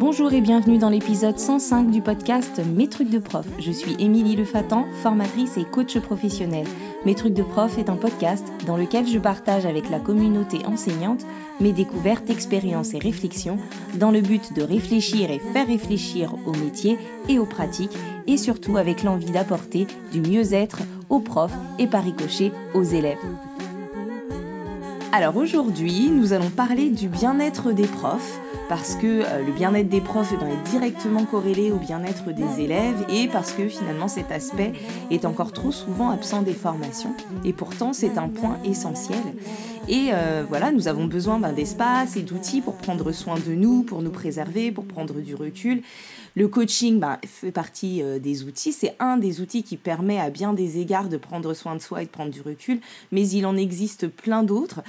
Bonjour et bienvenue dans l'épisode 105 du podcast Mes trucs de prof. Je suis Émilie Lefatan, formatrice et coach professionnelle. Mes trucs de prof est un podcast dans lequel je partage avec la communauté enseignante mes découvertes, expériences et réflexions dans le but de réfléchir et faire réfléchir au métier et aux pratiques et surtout avec l'envie d'apporter du mieux-être aux profs et par ricochet aux élèves. Alors aujourd'hui, nous allons parler du bien-être des profs parce que euh, le bien-être des profs est directement corrélé au bien-être des élèves et parce que finalement cet aspect est encore trop souvent absent des formations. Et pourtant c'est un point essentiel. Et euh, voilà, nous avons besoin ben, d'espace et d'outils pour prendre soin de nous, pour nous préserver, pour prendre du recul. Le coaching ben, fait partie euh, des outils. C'est un des outils qui permet à bien des égards de prendre soin de soi et de prendre du recul. Mais il en existe plein d'autres,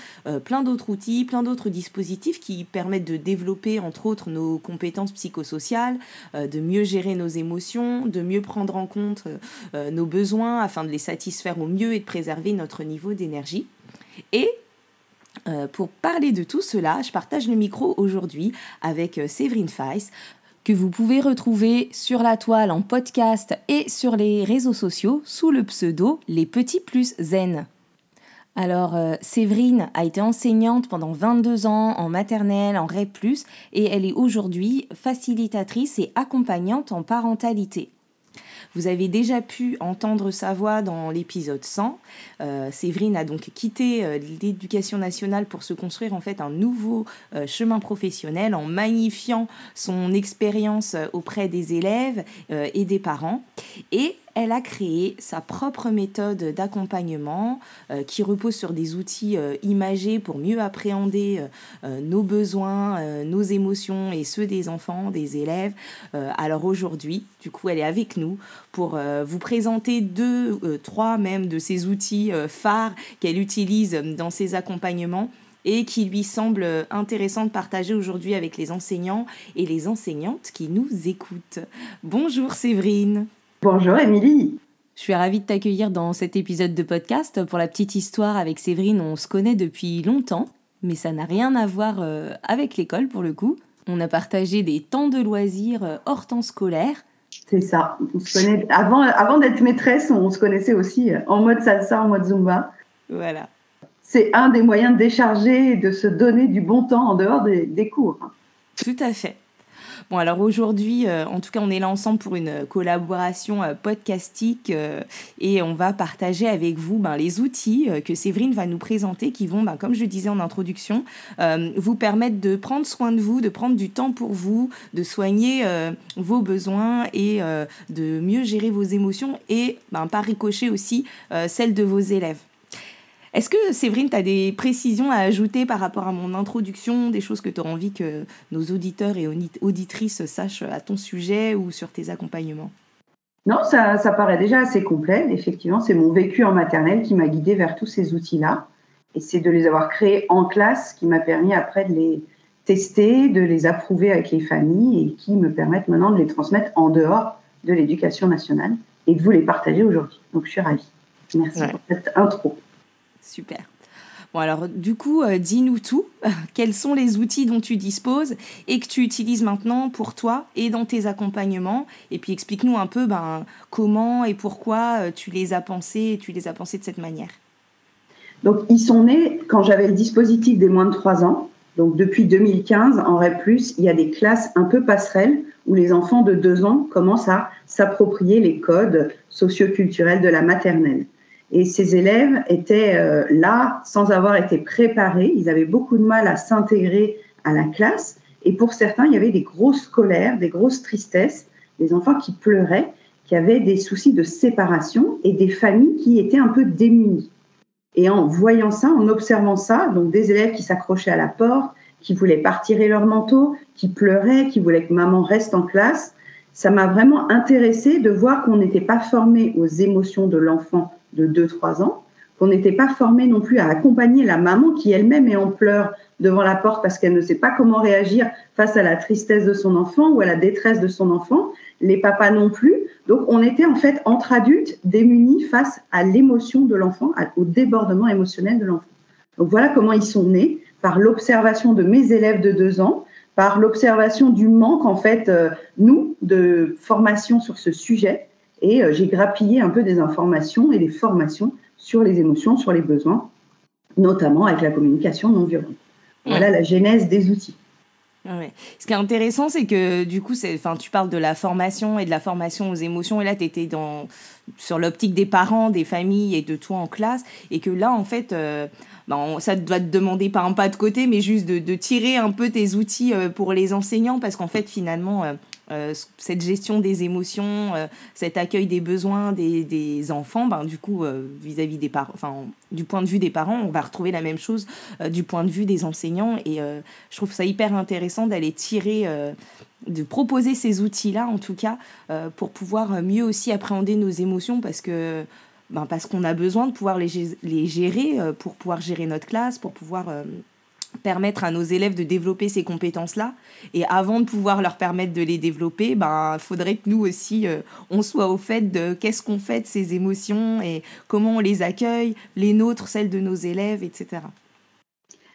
plein d'autres outils, plein d'autres dispositifs qui permettent de développer entre autres nos compétences psychosociales, euh, de mieux gérer nos émotions, de mieux prendre en compte euh, euh, nos besoins afin de les satisfaire au mieux et de préserver notre niveau d'énergie. Et pour parler de tout cela, je partage le micro aujourd'hui avec Séverine Feiss, que vous pouvez retrouver sur la toile en podcast et sur les réseaux sociaux sous le pseudo Les Petits Plus Zen. Alors, euh, Séverine a été enseignante pendant 22 ans en maternelle, en REP, et elle est aujourd'hui facilitatrice et accompagnante en parentalité. Vous avez déjà pu entendre sa voix dans l'épisode 100. Euh, Séverine a donc quitté euh, l'éducation nationale pour se construire en fait un nouveau chemin professionnel en magnifiant son expérience auprès des élèves et des parents. Et elle a créé sa propre méthode d'accompagnement euh, qui repose sur des outils euh, imagés pour mieux appréhender euh, nos besoins, nos émotions et ceux des enfants, des élèves. alors aujourd'hui, du coup, elle est avec nous pour vous présenter deux, trois même de ces outils phares qu'elle utilise dans ses accompagnements et qui lui semble intéressant de partager aujourd'hui avec les enseignants et les enseignantes qui nous écoutent. Bonjour Séverine. Bonjour Émilie. Je suis ravie de t'accueillir dans cet épisode de podcast. Pour la petite histoire, avec Séverine, on se connaît depuis longtemps, mais ça n'a rien à voir euh, avec l'école pour le coup. On a partagé des temps de loisirs euh, hors temps scolaire. C'est ça. On se connaît avant, avant d'être maîtresse, on se connaissait aussi euh, en mode salsa, en mode zumba. Voilà. C'est un des moyens de décharger et de se donner du bon temps en dehors des cours. Tout à fait. Bon, alors aujourd'hui, euh, en tout cas, on est là ensemble pour une collaboration euh, podcastique euh, et on va partager avec vous ben, les outils que Séverine va nous présenter qui vont, ben, comme je disais en introduction, vous permettre de prendre soin de vous, de prendre du temps pour vous, de soigner vos besoins et de mieux gérer vos émotions et ben, par ricochet aussi celles de vos élèves. Est-ce que Séverine, tu as des précisions à ajouter par rapport à mon introduction, des choses que tu auras envie que nos auditeurs et auditrices sachent à ton sujet ou sur tes accompagnements? Non, ça, paraît déjà assez complet. Effectivement, c'est mon vécu en maternelle qui m'a guidée vers tous ces outils-là. Et c'est de les avoir créés en classe qui m'a permis après de les tester, de les approuver avec les familles et qui me permettent maintenant de les transmettre en dehors de l'éducation nationale et de vous les partager aujourd'hui. Donc, je suis ravie. Merci pour cette intro. Super. Bon, alors, du coup, euh, dis-nous tout. Quels sont les outils dont tu disposes et que tu utilises maintenant pour toi et dans tes accompagnements? Et puis, explique-nous un peu ben, comment et pourquoi euh, tu les as pensés et tu les as pensés de cette manière. Donc, ils sont nés quand j'avais le dispositif des moins de 3 ans. Donc, depuis 2015, en REP, il y a des classes un peu passerelles où les enfants de 2 ans commencent à s'approprier les codes socioculturels de la maternelle. Et ces élèves étaient euh, là sans avoir été préparés. Ils avaient beaucoup de mal à s'intégrer à la classe. Et pour certains, il y avait des grosses colères, des grosses tristesses, des enfants qui pleuraient, qui avaient des soucis de séparation et des familles qui étaient un peu démunies. Et en voyant ça, en observant ça, donc des élèves qui s'accrochaient à la porte, qui voulaient pas retirer leur manteau, qui pleuraient, qui voulaient que maman reste en classe, ça m'a vraiment intéressé de voir qu'on n'était pas formé aux émotions de l'enfant de 2-3 ans, qu'on n'était pas formé non plus à accompagner la maman qui elle-même est en pleurs devant la porte parce qu'elle ne sait pas comment réagir face à la tristesse de son enfant ou à la détresse de son enfant, les papas non plus. Donc on était en fait entre adultes démunis face à l'émotion de l'enfant, au débordement émotionnel de l'enfant. Donc voilà comment ils sont nés, par l'observation de mes élèves de 2 ans, par l'observation du manque, en fait, euh, nous, de formation sur ce sujet. Et euh, j'ai grappillé un peu des informations et des formations sur les émotions, sur les besoins, notamment avec la communication non violente. Voilà la genèse des outils. Ce qui est intéressant, c'est que du coup, enfin, tu parles de la formation et de la formation aux émotions, et là, tu étais dans, sur l'optique des parents, des familles et de toi en classe, et que là, en fait, euh, ben, ça doit te demander pas un pas de côté, mais juste de, de tirer un peu tes outils euh, pour les enseignants, parce qu'en fait, finalement, euh, euh, cette gestion des émotions, euh, cet accueil des besoins des, enfants, ben, du coup, euh, vis-à-vis des parents, enfin, du point de vue des parents, on va retrouver la même chose du point de vue des enseignants. Et je trouve ça hyper intéressant d'aller tirer, de proposer ces outils-là, en tout cas, pour pouvoir mieux aussi appréhender nos émotions, parce que ben, parce qu'on a besoin de pouvoir les, les gérer pour pouvoir gérer notre classe, pour pouvoir permettre à nos élèves de développer ces compétences-là. Et avant de pouvoir leur permettre de les développer, ben, faudrait que nous aussi, euh, on soit au fait de qu'est-ce qu'on fait de ces émotions et comment on les accueille, les nôtres, celles de nos élèves, etc.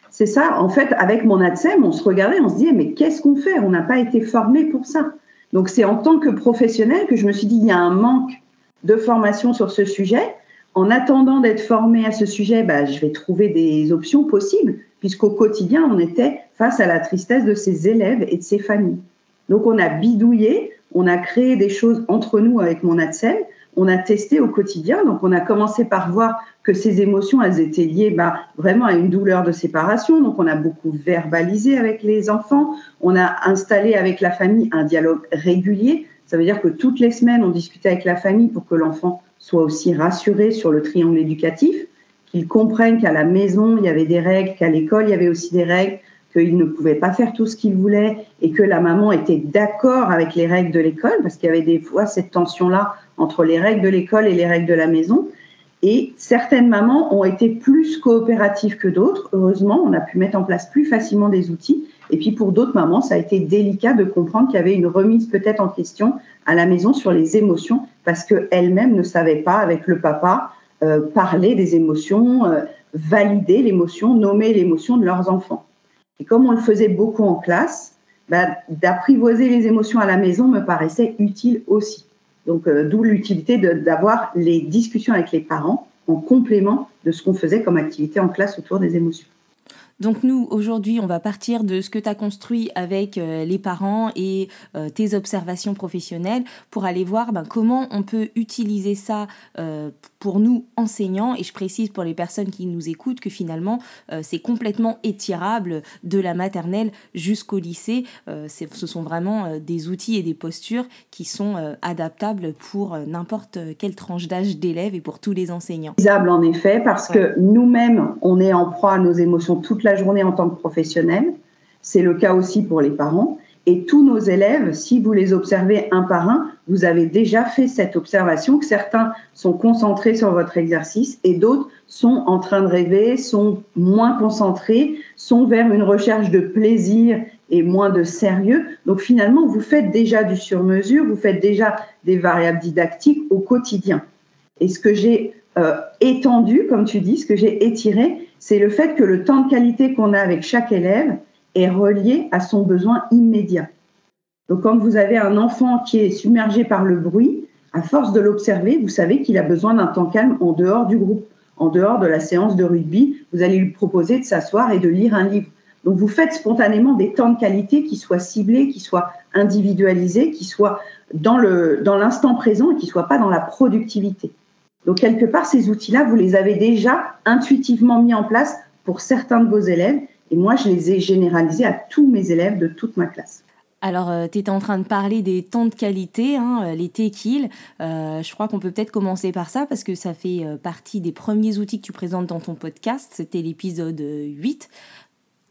C'est ça, en fait, avec mon ADSEM, on se regardait, on se disait, mais qu'est-ce qu'on fait? On n'a pas été formé pour ça. Donc c'est en tant que professionnel que je me suis dit, il y a un manque de formation sur ce sujet. En attendant d'être formé à ce sujet, bah, je vais trouver des options possibles puisqu'au quotidien, on était face à la tristesse de ses élèves et de ses familles. Donc on a bidouillé, on a créé des choses entre nous avec mon ADSEM, on a testé au quotidien, donc on a commencé par voir que ces émotions, elles étaient liées bah, vraiment à une douleur de séparation, donc on a beaucoup verbalisé avec les enfants, on a installé avec la famille un dialogue régulier, ça veut dire que toutes les semaines, on discutait avec la famille pour que l'enfant soit aussi rassuré sur le triangle éducatif qu'ils comprennent qu'à la maison, il y avait des règles, qu'à l'école, il y avait aussi des règles, qu'ils ne pouvaient pas faire tout ce qu'ils voulaient et que la maman était d'accord avec les règles de l'école, parce qu'il y avait des fois cette tension-là entre les règles de l'école et les règles de la maison. Et certaines mamans ont été plus coopératives que d'autres. Heureusement, on a pu mettre en place plus facilement des outils. Et puis pour d'autres mamans, ça a été délicat de comprendre qu'il y avait une remise peut-être en question à la maison sur les émotions parce qu'elles-mêmes ne savaient pas avec le papa euh, parler des émotions, euh, valider l'émotion, nommer l'émotion de leurs enfants. Et comme on le faisait beaucoup en classe, bah, d'apprivoiser les émotions à la maison me paraissait utile aussi. Donc, euh, d'où l'utilité d'avoir les discussions avec les parents en complément de ce qu'on faisait comme activité en classe autour des émotions. Donc nous, aujourd'hui, on va partir de ce que tu as construit avec euh, les parents et euh, tes observations professionnelles pour aller voir ben, comment on peut utiliser ça euh, pour nous enseignants. Et je précise pour les personnes qui nous écoutent que finalement, c'est complètement étirable de la maternelle jusqu'au lycée. ce sont vraiment des outils et des postures qui sont adaptables pour n'importe quelle tranche d'âge d'élèves et pour tous les enseignants. En effet, parce que nous-mêmes, on est en proie à nos émotions toute la journée en tant que professionnel. C'est le cas aussi pour les parents. Et tous nos élèves, si vous les observez un par un, vous avez déjà fait cette observation que certains sont concentrés sur votre exercice et d'autres sont en train de rêver, sont moins concentrés, sont vers une recherche de plaisir et moins de sérieux. Donc finalement, vous faites déjà du sur-mesure, vous faites déjà des variables didactiques au quotidien. Et ce que j'ai euh, étendu, comme tu dis, ce que j'ai étiré, c'est le fait que le temps de qualité qu'on a avec chaque élève est relié à son besoin immédiat. Donc quand vous avez un enfant qui est submergé par le bruit, à force de l'observer, vous savez qu'il a besoin d'un temps calme en dehors du groupe, en dehors de la séance de rugby. Vous allez lui proposer de s'asseoir et de lire un livre. Donc vous faites spontanément des temps de qualité qui soient ciblés, qui soient individualisés, qui soient dans l'instant dans présent et qui ne soient pas dans la productivité. Donc, quelque part, ces outils-là, vous les avez déjà intuitivement mis en place pour certains de vos élèves. Et moi, je les ai généralisés à tous mes élèves de toute ma classe. Alors, euh, tu étais en train de parler des temps de qualité, hein, euh, les T-Kills. Euh, je crois qu'on peut peut-être commencer par ça parce que ça fait partie des premiers outils que tu présentes dans ton podcast. C'était l'épisode 8.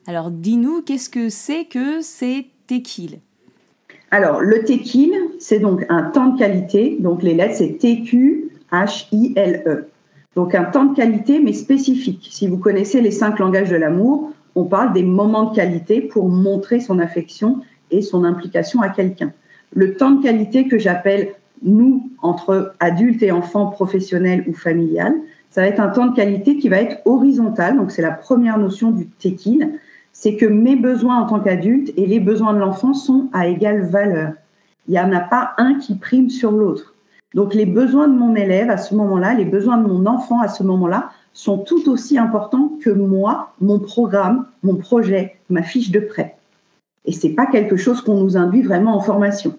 Alors, dis-nous, qu'est-ce que c'est que ces T-Kills Alors, le T-Kill, c'est donc un temps de qualité. Donc, les lettres, c'est TQ, H-I-L-E. Donc un temps de qualité, mais spécifique. Si vous connaissez les cinq langages de l'amour, on parle des moments de qualité pour montrer son affection et son implication à quelqu'un. Le temps de qualité que j'appelle nous, entre adultes et enfants professionnels ou familial, ça va être un temps de qualité qui va être horizontal. Donc c'est la première notion du TEKIL. c'est que mes besoins en tant qu'adulte et les besoins de l'enfant sont à égale valeur. Il n'y en a pas un qui prime sur l'autre. Donc les besoins de mon élève à ce moment-là, les besoins de mon enfant à ce moment-là sont tout aussi importants que moi, mon programme, mon projet, ma fiche de prêt. Et c'est pas quelque chose qu'on nous induit vraiment en formation.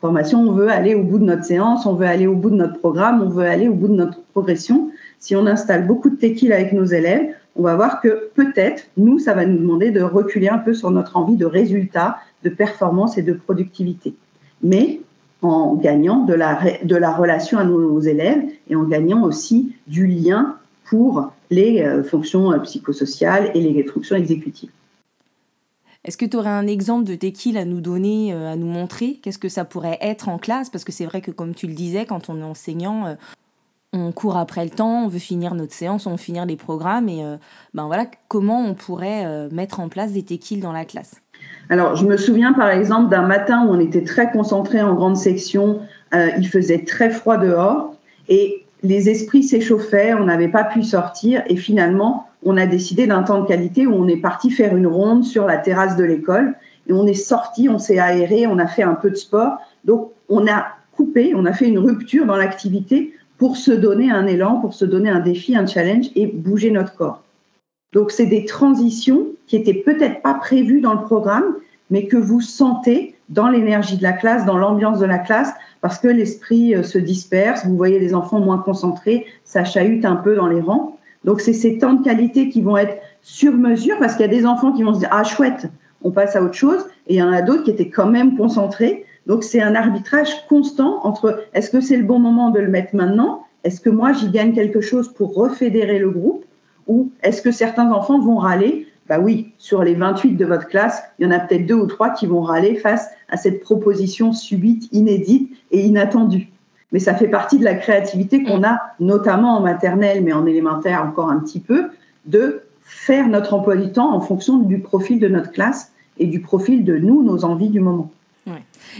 Formation, on veut aller au bout de notre séance, on veut aller au bout de notre programme, on veut aller au bout de notre progression. Si on installe beaucoup de tequila avec nos élèves, on va voir que peut-être, nous, ça va nous demander de reculer un peu sur notre envie de résultat, de performance et de productivité. Mais en gagnant de la, de la relation à nos, élèves et en gagnant aussi du lien pour les euh, fonctions euh, psychosociales et les fonctions exécutives. Est-ce que tu aurais un exemple de tequila à nous donner, euh, à nous montrer? Qu'est-ce que ça pourrait être en classe? Parce que c'est vrai que comme tu le disais, quand on est enseignant, on court après le temps, on veut finir notre séance, on veut finir les programmes. Et ben voilà, comment on pourrait mettre en place des tequiles dans la classe? Alors, je me souviens par exemple d'un matin où on était très concentré en grande section, euh, il faisait très froid dehors et les esprits s'échauffaient, on n'avait pas pu sortir et finalement, on a décidé d'un temps de qualité où on est parti faire une ronde sur la terrasse de l'école et on est sorti, on s'est aéré, on a fait un peu de sport. Donc, on a coupé, on a fait une rupture dans l'activité pour se donner un élan, pour se donner un défi, un challenge et bouger notre corps. Donc, c'est des transitions qui étaient peut-être pas prévues dans le programme, mais que vous sentez dans l'énergie de la classe, dans l'ambiance de la classe, parce que l'esprit euh, se disperse. Vous voyez les enfants moins concentrés, ça chahute un peu dans les rangs. Donc, c'est ces temps de qualité qui vont être sur mesure, parce qu'il y a des enfants qui vont se dire ah chouette, on passe à autre chose, et il y en a d'autres qui étaient quand même concentrés. Donc, c'est un arbitrage constant entre est-ce que c'est le bon moment de le mettre maintenant, est-ce que moi j'y gagne quelque chose pour refédérer le groupe, ou est-ce que certains enfants vont râler Bah oui, sur les 28 de votre classe, il y en a peut-être deux ou trois qui vont râler face à cette proposition subite, inédite et inattendue. Mais ça fait partie de la créativité qu'on a, notamment en maternelle, mais en élémentaire encore un petit peu, de faire notre emploi du temps en fonction du profil de notre classe et du profil de nous, nos envies du moment.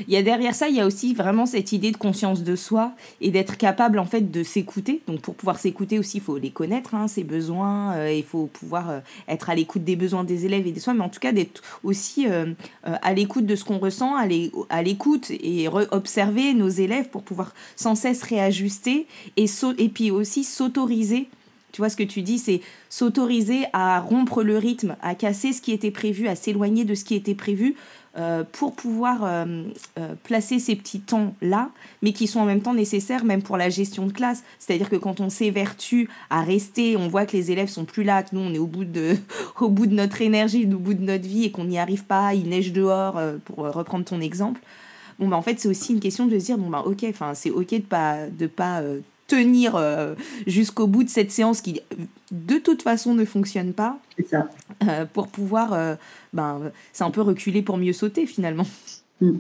Il y a derrière ça, il y a aussi vraiment cette idée de conscience de soi et d'être capable en fait de s'écouter. Donc pour pouvoir s'écouter aussi, il faut les connaître, hein, ses besoins. Euh, il faut pouvoir euh, être à l'écoute des besoins des élèves et des soins, mais en tout cas d'être aussi euh, à l'écoute de ce qu'on ressent, à l'écoute et observer nos élèves pour pouvoir sans cesse réajuster et, et puis aussi s'autoriser tu vois ce que tu dis, c'est s'autoriser à rompre le rythme, à casser ce qui était prévu, à s'éloigner de ce qui était prévu euh, pour pouvoir euh, euh, placer ces petits temps-là, mais qui sont en même temps nécessaires même pour la gestion de classe. C'est-à-dire que quand on s'évertue à rester, on voit que les élèves sont plus là, que nous on est au bout de, au bout de notre énergie, au bout de notre vie et qu'on n'y arrive pas, il neige dehors, pour reprendre ton exemple. Bon, bah, en fait, c'est aussi une question de se dire, bon, bah, ok, c'est ok de pas, de pas tenir euh, jusqu'au bout de cette séance qui de toute façon ne fonctionne pas. Ça. Euh, pour pouvoir, euh, ben, c'est un peu reculer pour mieux sauter finalement. Hmm.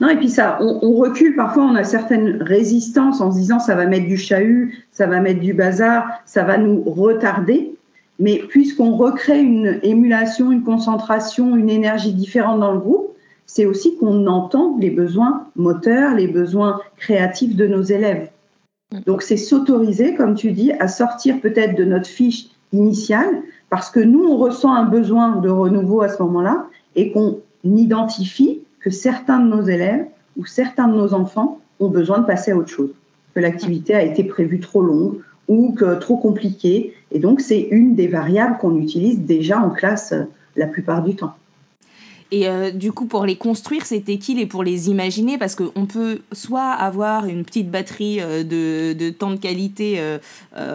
Non, et puis ça, on, recule, parfois on a certaines résistances en se disant ça va mettre du chahut, ça va mettre du bazar, ça va nous retarder. Mais puisqu'on recrée une émulation, une concentration, une énergie différente dans le groupe, c'est aussi qu'on entend les besoins moteurs, les besoins créatifs de nos élèves. Mm. Donc c'est s'autoriser, comme tu dis, à sortir peut-être de notre fiche initiale, parce que nous, on ressent un besoin de renouveau à ce moment-là, et qu'on identifie que certains de nos élèves ou certains de nos enfants ont besoin de passer à autre chose, que l'activité a été prévue trop longue ou que trop compliquée. Et donc c'est une des variables qu'on utilise déjà en classe euh, la plupart du temps. Et euh, du coup, pour les construire, ces tequiles et pour les imaginer, parce qu'on peut soit avoir une petite batterie euh, de, de temps de qualité euh,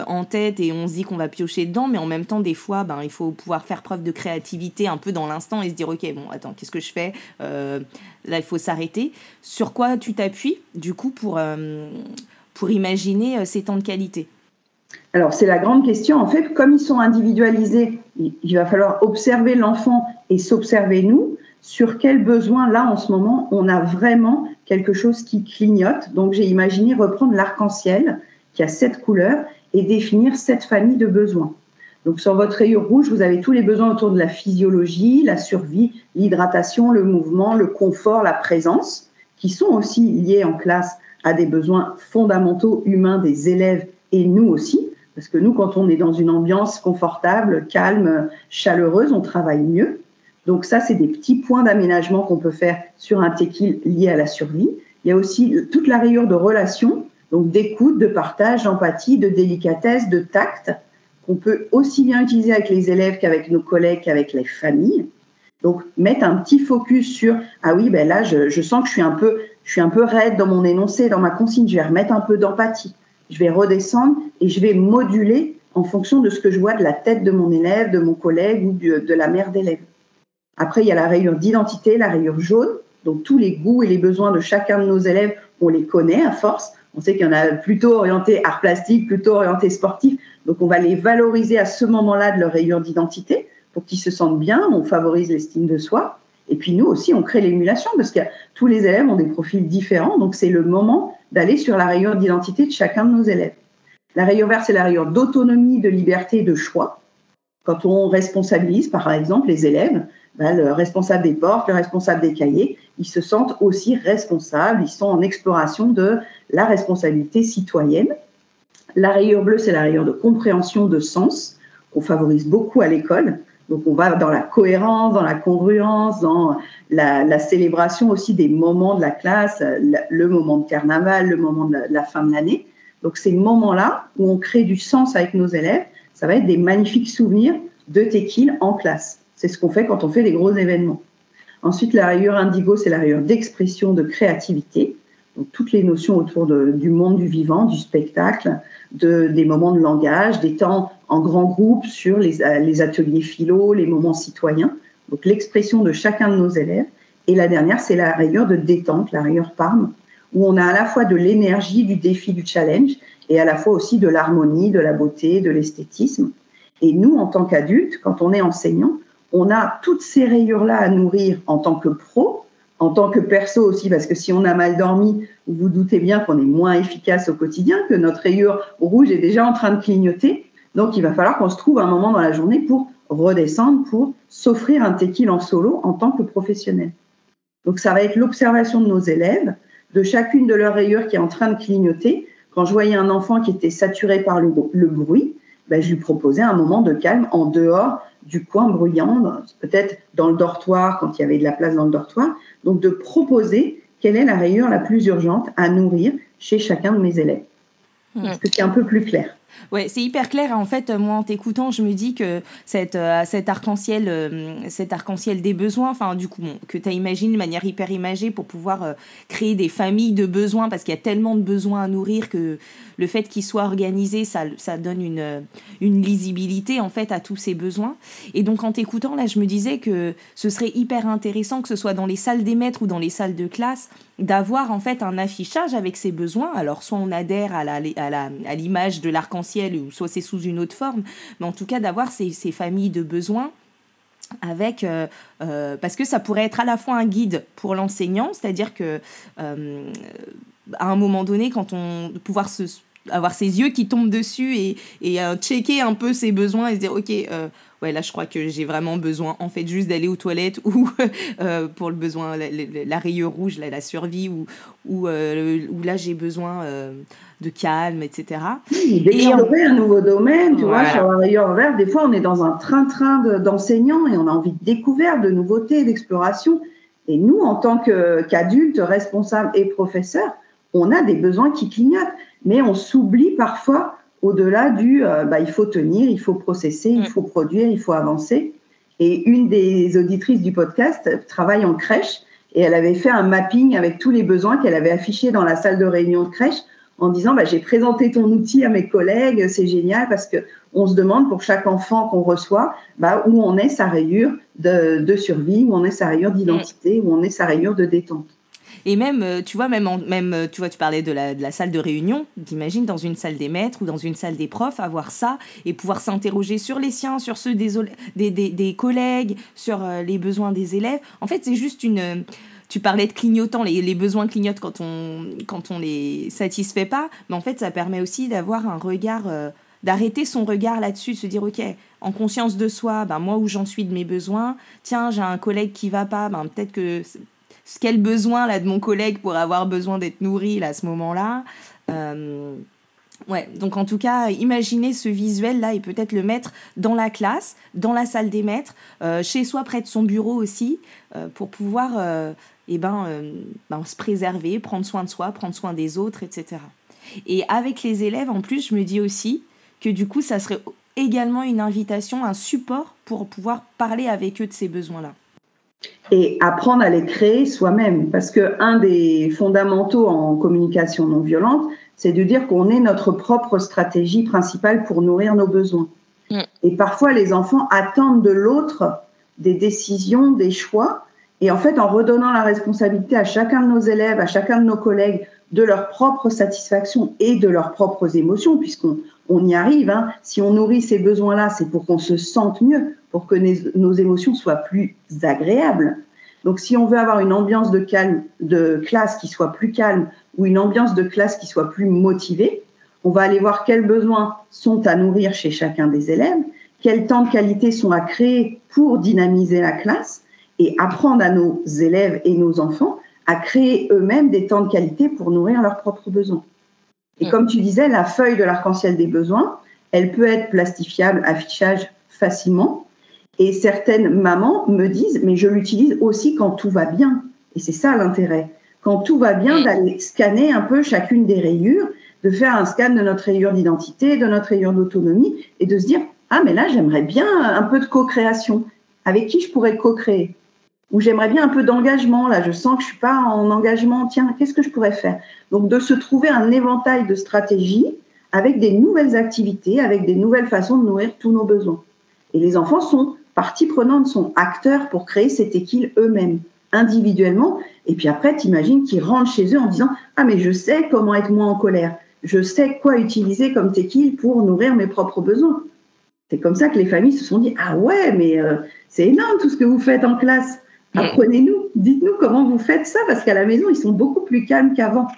en tête et on se dit qu'on va piocher dedans, mais en même temps, des fois, ben, il faut pouvoir faire preuve de créativité un peu dans l'instant et se dire, OK, bon, attends, qu'est-ce que je fais? Là, il faut s'arrêter. Sur quoi tu t'appuies, du coup, pour, pour imaginer ces temps de qualité? Alors, c'est la grande question. En fait, comme ils sont individualisés, il va falloir observer l'enfant et s'observer nous sur quels besoins, là, en ce moment, on a vraiment quelque chose qui clignote. Donc, j'ai imaginé reprendre l'arc-en-ciel, qui a sept couleurs, et définir sept familles de besoins. Donc, sur votre rayon rouge, vous avez tous les besoins autour de la physiologie, la survie, l'hydratation, le mouvement, le confort, la présence, qui sont aussi liés en classe à des besoins fondamentaux humains des élèves et nous aussi. Parce que nous, quand on est dans une ambiance confortable, calme, chaleureuse, on travaille mieux. Donc ça, c'est des petits points d'aménagement qu'on peut faire sur un tequil lié à la survie. Il y a aussi toute la rayure de relation, donc d'écoute, de partage, d'empathie, de délicatesse, de tact, qu'on peut aussi bien utiliser avec les élèves qu'avec nos collègues, qu'avec les familles. Donc mettre un petit focus sur ah oui ben là je, je, sens que je suis un peu je suis un peu raide dans mon énoncé, dans ma consigne, je vais remettre un peu d'empathie. Je vais redescendre et je vais moduler en fonction de ce que je vois de la tête de mon élève, de mon collègue ou de la mère d'élève. Après, il y a la rayure d'identité, la rayure jaune. Donc, tous les goûts et les besoins de chacun de nos élèves, on les connaît à force. On sait qu'il y en a plutôt orienté art plastique, plutôt orienté sportif. Donc, on va les valoriser à ce moment-là de leur rayure d'identité pour qu'ils se sentent bien. On favorise l'estime de soi. Et puis, nous aussi, on crée l'émulation parce que tous les élèves ont des profils différents. Donc, c'est le moment d'aller sur la rayure d'identité de chacun de nos élèves. La rayure verte, c'est la rayure d'autonomie, de liberté de choix. Quand on responsabilise, par exemple, les élèves, ben, le responsable des portes, le responsable des cahiers, ils se sentent aussi responsables, ils sont en exploration de la responsabilité citoyenne. La rayure bleue, c'est la rayure de compréhension de sens qu'on favorise beaucoup à l'école. Donc on va dans la cohérence, dans la congruence, dans la, célébration aussi des moments de la classe, le, moment de carnaval, le moment de la fin de l'année. Donc ces moments-là où on crée du sens avec nos élèves, ça va être des magnifiques souvenirs de Tequil en classe. C'est ce qu'on fait quand on fait des gros événements. Ensuite, la rayure indigo, c'est la rayure d'expression, de créativité. Donc, toutes les notions autour du monde du vivant, du spectacle, de, des moments de langage, des temps en grand groupe sur les, les ateliers philo, les moments citoyens. Donc, l'expression de chacun de nos élèves. Et la dernière, c'est la rayure de détente, la rayure Parme, où on a à la fois de l'énergie, du défi, du challenge, et à la fois aussi de l'harmonie, de la beauté, de l'esthétisme. Et nous, en tant qu'adultes, quand on est enseignant, on a toutes ces rayures-là à nourrir en tant que pro, en tant que perso aussi, parce que si on a mal dormi, vous vous doutez bien qu'on est moins efficace au quotidien, que notre rayure rouge est déjà en train de clignoter. Donc, il va falloir qu'on se trouve un moment dans la journée pour redescendre, pour s'offrir un tequil en solo en tant que professionnel. Donc, ça va être l'observation de nos élèves, de chacune de leurs rayures qui est en train de clignoter. Quand je voyais un enfant qui était saturé par le, bruit, ben, je lui proposais un moment de calme en dehors du coin bruyant, peut-être dans le dortoir quand il y avait de la place dans le dortoir. Donc, de proposer quelle est la rayure la plus urgente à nourrir chez chacun de mes élèves. Hmm. Parce que c'est un peu plus clair? Ouais, c'est hyper clair. En fait, moi, en t'écoutant, je me dis que cette, euh, cet arc-en-ciel, euh, cet arc-en-ciel des besoins, enfin, du coup, que tu as imaginé de manière hyper imagée pour pouvoir euh, créer des familles de besoins, parce qu'il y a tellement de besoins à nourrir que le fait qu'il soit organisé, ça, ça donne une, une lisibilité, en fait, à tous ces besoins. Et donc, en t'écoutant, là, je me disais que ce serait hyper intéressant, que ce soit dans les salles des maîtres ou dans les salles de classe, d'avoir en fait un affichage avec ses besoins. Alors soit on adhère à l'image la, à l'image de l'arc-en-ciel ou soit c'est sous une autre forme, mais en tout cas d'avoir ces, ces, familles de besoins avec euh, euh, parce que ça pourrait être à la fois un guide pour l'enseignant, c'est-à-dire que euh, à un moment donné, quand on pouvoir se avoir ses yeux qui tombent dessus et, et checker un peu ses besoins et se dire ok ouais, là, je crois que j'ai vraiment besoin, en fait, juste d'aller aux toilettes ou euh, pour le besoin, la, rayure rouge, la survie, ou, ou, euh, là, j'ai besoin euh, de calme, etc. développer un nouveau domaine, tu vois, sur la rayure verte, des fois, on est dans un train-train d'enseignants et on a envie de découverte, de nouveautés, d'exploration. Et nous, en tant qu'adultes, responsables et professeurs, on a des besoins qui clignotent, mais on s'oublie parfois au-delà du euh, bah, il faut tenir, il faut processer, il mm. faut produire, il faut avancer. Et une des auditrices du podcast travaille en crèche et elle avait fait un mapping avec tous les besoins qu'elle avait affichés dans la salle de réunion de crèche en disant bah, j'ai présenté ton outil à mes collègues, c'est génial parce que on se demande pour chaque enfant qu'on reçoit bah, où on est sa rayure de, de survie, où on est sa rayure d'identité, où on est sa rayure de détente. Et même, euh, tu vois, même, même euh, tu vois, tu parlais de la, de la salle de réunion. T'imagines dans une salle des maîtres ou dans une salle des profs, avoir ça et pouvoir s'interroger sur les siens, sur ceux des, des, des, collègues, sur euh, les besoins des élèves. En fait, c'est juste une tu parlais de clignotant, les, les, besoins clignotent quand on quand on les satisfait pas, mais en fait ça permet aussi d'avoir un regard, d'arrêter son regard là-dessus, de se dire ok, en conscience de soi, ben moi où j'en suis de mes besoins, tiens j'ai un collègue qui va pas, ben peut-être que quel besoin là de mon collègue pour avoir besoin d'être nourri là, à ce moment-là. Euh, Ouais, donc en tout cas, imaginez ce visuel-là et peut-être le mettre dans la classe, dans la salle des maîtres, euh, chez soi, près de son bureau aussi, euh, pour pouvoir eh ben, ben, se préserver, prendre soin de soi, prendre soin des autres, etc. Et avec les élèves, en plus, je me dis aussi que du coup, ça serait également une invitation, un support pour pouvoir parler avec eux de ces besoins-là. Et apprendre à les créer soi-même, parce que un des fondamentaux en communication non violente, c'est de dire qu'on est notre propre stratégie principale pour nourrir nos besoins. Mm. Et parfois, les enfants attendent de l'autre des décisions, des choix. Et en fait, en redonnant la responsabilité à chacun de nos élèves, à chacun de nos collègues, de leur propre satisfaction et de leurs propres émotions, puisqu'on on y arrive. Hein. Si on nourrit ces besoins-là, c'est pour qu'on se sente mieux, pour que nos émotions soient plus agréables. Donc, si on veut avoir une ambiance de calme, de classe qui soit plus calme, ou une ambiance de classe qui soit plus motivée, on va aller voir quels besoins sont à nourrir chez chacun des élèves, quels temps de qualité sont à créer pour dynamiser la classe et apprendre à nos élèves et nos enfants à créer eux-mêmes des temps de qualité pour nourrir leurs propres besoins. Et comme tu disais, la feuille de l'arc-en-ciel des besoins, elle peut être plastifiable, affichage facilement. Et certaines mamans me disent, mais je l'utilise aussi quand tout va bien. Et c'est ça l'intérêt. Quand tout va bien, d'aller scanner un peu chacune des rayures, de faire un scan de notre rayure d'identité, de notre rayure d'autonomie, et de se dire, ah mais là j'aimerais bien un peu de co-création. Avec qui je pourrais co-créer? Ou j'aimerais bien un peu d'engagement. Là, je sens que je suis pas en engagement. Tiens, qu'est-ce que je pourrais faire? Donc de se trouver un éventail de stratégies avec des nouvelles activités, avec des nouvelles façons de nourrir tous nos besoins. Et les enfants sont partie prenante, sont acteurs pour créer cet équilibre eux-mêmes, individuellement. Et puis après, t'imagines qu'ils rentrent chez eux en disant Ah, mais je sais comment être moins en colère. Je sais quoi utiliser comme tequil pour nourrir mes propres besoins. C'est comme ça que les familles se sont dit Ah ouais, mais euh, c'est énorme tout ce que vous faites en classe. Apprenez-nous, dites-nous comment vous faites ça, parce qu'à la maison, ils sont beaucoup plus calmes qu'avant.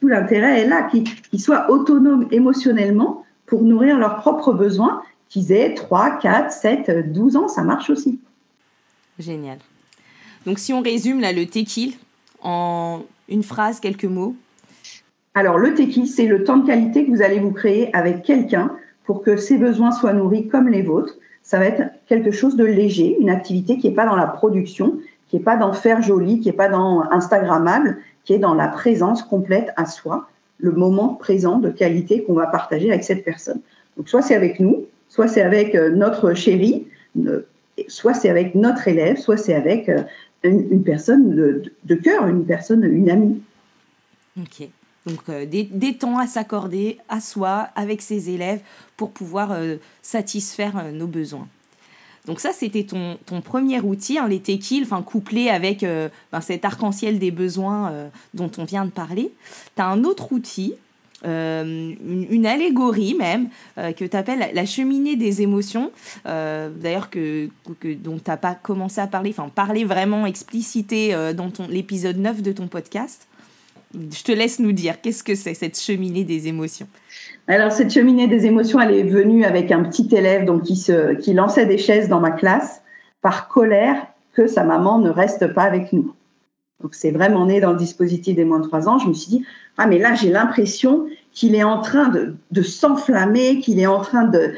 Tout l'intérêt est là, qu'ils soient autonomes émotionnellement pour nourrir leurs propres besoins qu'ils aient 3, 4, 7, 12 ans, ça marche aussi. Génial. Donc si on résume là le tequil en une phrase, quelques mots. Alors le tequil, c'est le temps de qualité que vous allez vous créer avec quelqu'un pour que ses besoins soient nourris comme les vôtres. Ça va être quelque chose de léger, une activité qui n'est pas dans la production, qui n'est pas dans faire joli, qui n'est pas dans Instagrammable, qui est dans la présence complète à soi, le moment présent de qualité qu'on va partager avec cette personne. Donc soit c'est avec nous, soit c'est avec euh, notre chéri, soit c'est avec notre élève, soit c'est avec euh, une, personne de, cœur, une personne, une amie. Ok. Donc euh, des, temps à s'accorder à soi, avec ses élèves, pour pouvoir satisfaire nos besoins. Donc ça, c'était ton, ton, premier outil, hein, les tequils, enfin couplé avec ben, cet arc-en-ciel des besoins dont on vient de parler. Tu as un autre outil euh, une, allégorie même euh, que tu appelles la cheminée des émotions, euh, d'ailleurs que, que, dont tu n'as pas commencé à parler, enfin parler vraiment explicité dans ton, l'épisode 9 de ton podcast. Je te laisse nous dire, qu'est-ce que c'est cette cheminée des émotions? Alors cette cheminée des émotions, elle est venue avec un petit élève donc, qui, se, qui lançait des chaises dans ma classe par colère que sa maman ne reste pas avec nous. Donc c'est vraiment né dans le dispositif des moins de 3 ans. Je me suis dit, ah mais là j'ai l'impression qu'il est en train de, s'enflammer, qu'il est en train de,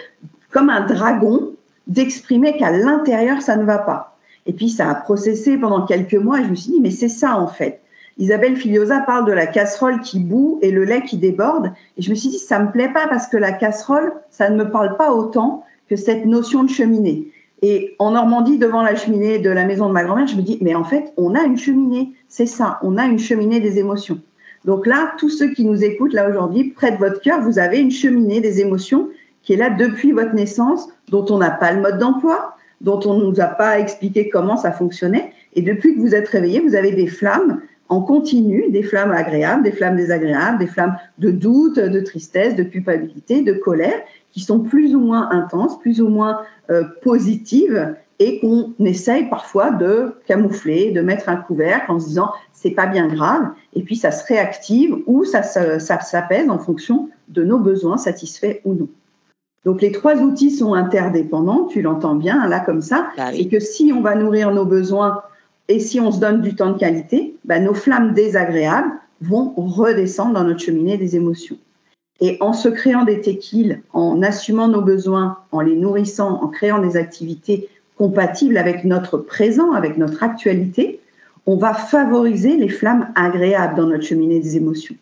comme un dragon, d'exprimer qu'à l'intérieur ça ne va pas. Et puis ça a processé pendant quelques mois et je me suis dit, mais c'est ça en fait. Isabelle Filiosa parle de la casserole qui bout et le lait qui déborde. Et je me suis dit, ça me plaît pas parce que la casserole, ça ne me parle pas autant que cette notion de cheminée. Et en Normandie, devant la cheminée de la maison de ma grand-mère, je me dis, mais en fait, on a une cheminée. C'est ça, on a une cheminée des émotions. Donc là, tous ceux qui nous écoutent là aujourd'hui, près de votre cœur, vous avez une cheminée des émotions qui est là depuis votre naissance, dont on n'a pas le mode d'emploi, dont on ne nous a pas expliqué comment ça fonctionnait. Et depuis que vous êtes réveillé, vous avez des flammes en continu, des flammes agréables, des flammes désagréables, des flammes de doute, de tristesse, de culpabilité, de colère, qui sont plus ou moins intenses, plus ou moins euh, positives et qu'on essaye parfois de camoufler, de mettre un couvercle en se disant c'est pas bien grave, et puis ça se réactive ou ça, s'apaise en fonction de nos besoins satisfaits ou non. Donc les trois outils sont interdépendants, tu l'entends bien là comme ça, bah c'est que si on va nourrir nos besoins et si on se donne du temps de qualité, bah, nos flammes désagréables vont redescendre dans notre cheminée des émotions. Et en se créant des tequiles, en assumant nos besoins, en les nourrissant, en créant des activités compatibles avec notre présent, avec notre actualité, on va favoriser les flammes agréables dans notre cheminée des émotions.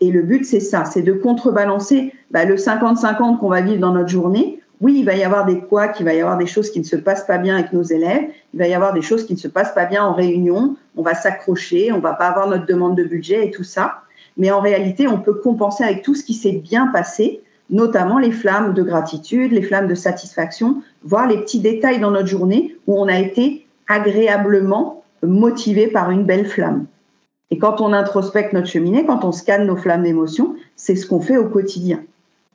Et le but, c'est ça, c'est de contrebalancer bah, le 50-50 qu'on va vivre dans notre journée. Oui, il va y avoir des couacs, il va y avoir des choses qui ne se passent pas bien avec nos élèves, il va y avoir des choses qui ne se passent pas bien en réunion, on va s'accrocher, on va pas avoir notre demande de budget et tout ça. Mais en réalité, on peut compenser avec tout ce qui s'est bien passé, notamment les flammes de gratitude, les flammes de satisfaction, voir les petits détails dans notre journée où on a été agréablement motivé par une belle flamme. Et quand on introspecte notre cheminée, quand on scanne nos flammes d'émotion, c'est ce qu'on fait au quotidien.